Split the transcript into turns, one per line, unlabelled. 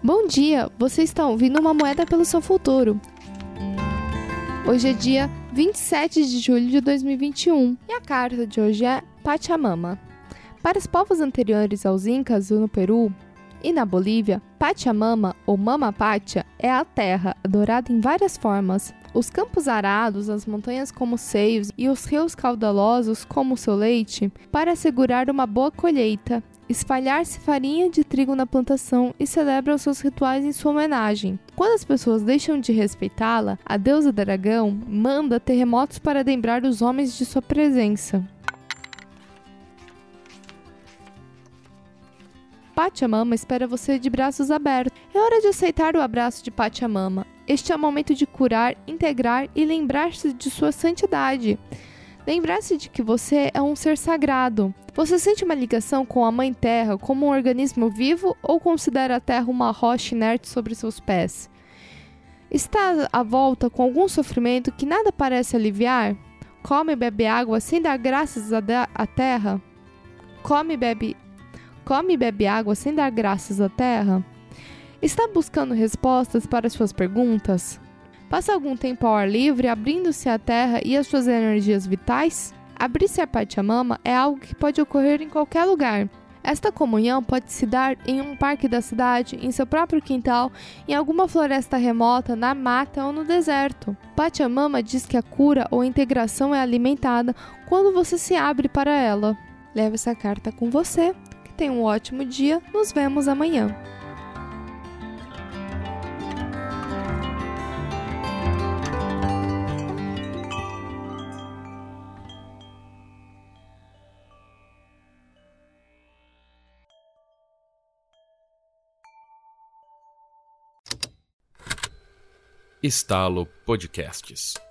Bom dia, você está ouvindo uma moeda pelo seu futuro. Hoje é dia 27 de julho de 2021 e a carta de hoje é Pachamama. Para os povos anteriores aos Incas no Peru e na Bolívia, Pachamama ou Mama Pacha é a terra, adorada em várias formas. Os campos arados, as montanhas como seios e os rios caudalosos como seu leite, para assegurar uma boa colheita espalhar-se farinha de trigo na plantação e celebra os seus rituais em sua homenagem. Quando as pessoas deixam de respeitá-la, a deusa dragão manda terremotos para lembrar os homens de sua presença. Pachamama espera você de braços abertos. É hora de aceitar o abraço de Pachamama. Este é o momento de curar, integrar e lembrar-se de sua santidade. Lembrar-se de que você é um ser sagrado. Você sente uma ligação com a Mãe Terra como um organismo vivo ou considera a Terra uma rocha inerte sobre seus pés? Está à volta com algum sofrimento que nada parece aliviar? Come e bebe água sem dar graças à terra? Come e bebe, come e bebe água sem dar graças à terra? Está buscando respostas para suas perguntas? Passa algum tempo ao ar livre, abrindo-se à terra e às suas energias vitais? Abrir-se a Pachamama é algo que pode ocorrer em qualquer lugar. Esta comunhão pode se dar em um parque da cidade, em seu próprio quintal, em alguma floresta remota, na mata ou no deserto. Pachamama diz que a cura ou integração é alimentada quando você se abre para ela. Leve essa carta com você. Que tenha um ótimo dia. Nos vemos amanhã.
Estalo Podcasts.